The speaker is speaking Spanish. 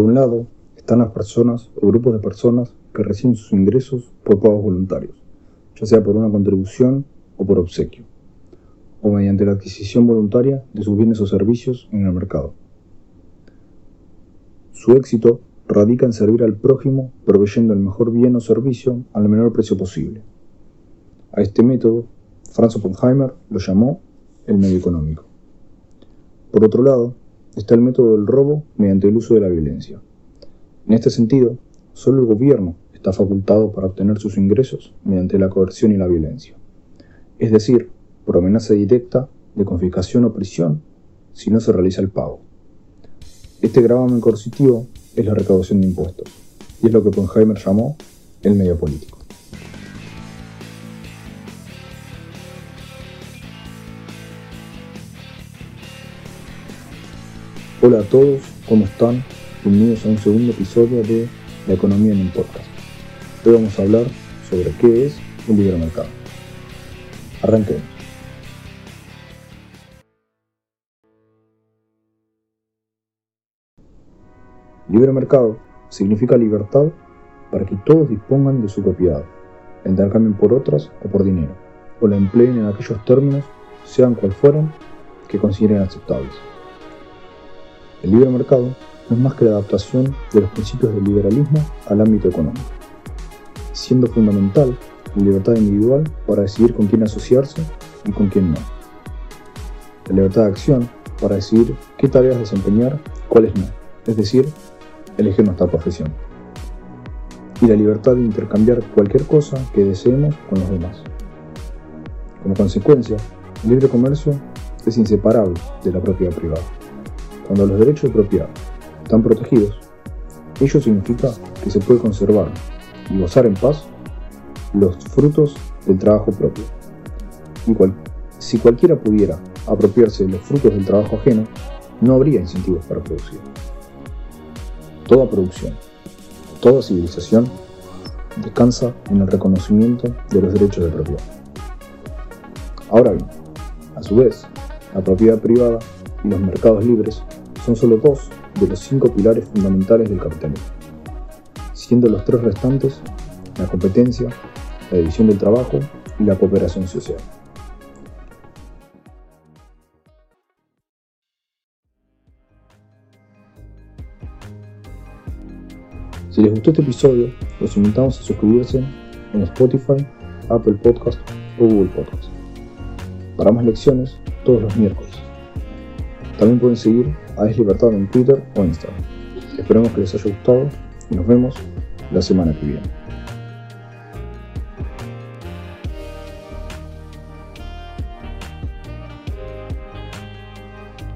Por un lado, están las personas o grupos de personas que reciben sus ingresos por pagos voluntarios, ya sea por una contribución o por obsequio, o mediante la adquisición voluntaria de sus bienes o servicios en el mercado. Su éxito radica en servir al prójimo proveyendo el mejor bien o servicio al menor precio posible. A este método, Franz Oppenheimer lo llamó el medio económico. Por otro lado, está el método del robo mediante el uso de la violencia. En este sentido, solo el gobierno está facultado para obtener sus ingresos mediante la coerción y la violencia, es decir, por amenaza directa de confiscación o prisión si no se realiza el pago. Este gravamen coercitivo es la recaudación de impuestos, y es lo que Oppenheimer llamó el medio político. Hola a todos, ¿cómo están? Bienvenidos a un segundo episodio de La economía en un podcast. Hoy vamos a hablar sobre qué es un libre mercado. Arranquemos. Libre mercado significa libertad para que todos dispongan de su propiedad, intercambien por otras o por dinero, o la empleen en aquellos términos, sean cual fueran, que consideren aceptables. El libre mercado no es más que la adaptación de los principios del liberalismo al ámbito económico, siendo fundamental la libertad individual para decidir con quién asociarse y con quién no. La libertad de acción para decidir qué tareas desempeñar cuáles no, es decir, elegir nuestra profesión. Y la libertad de intercambiar cualquier cosa que deseemos con los demás. Como consecuencia, el libre comercio es inseparable de la propiedad privada. Cuando los derechos de propiedad están protegidos, ello significa que se puede conservar y gozar en paz los frutos del trabajo propio. Si cualquiera pudiera apropiarse de los frutos del trabajo ajeno, no habría incentivos para producir. Toda producción, toda civilización descansa en el reconocimiento de los derechos de propiedad. Ahora bien, a su vez, la propiedad privada y los mercados libres son solo dos de los cinco pilares fundamentales del capitalismo, siendo los tres restantes la competencia, la división del trabajo y la cooperación social. Si les gustó este episodio, los invitamos a suscribirse en Spotify, Apple Podcast o Google Podcast. Para más lecciones, todos los miércoles. También pueden seguir a Es Libertad en Twitter o Instagram. Esperemos que les haya gustado y nos vemos la semana que viene.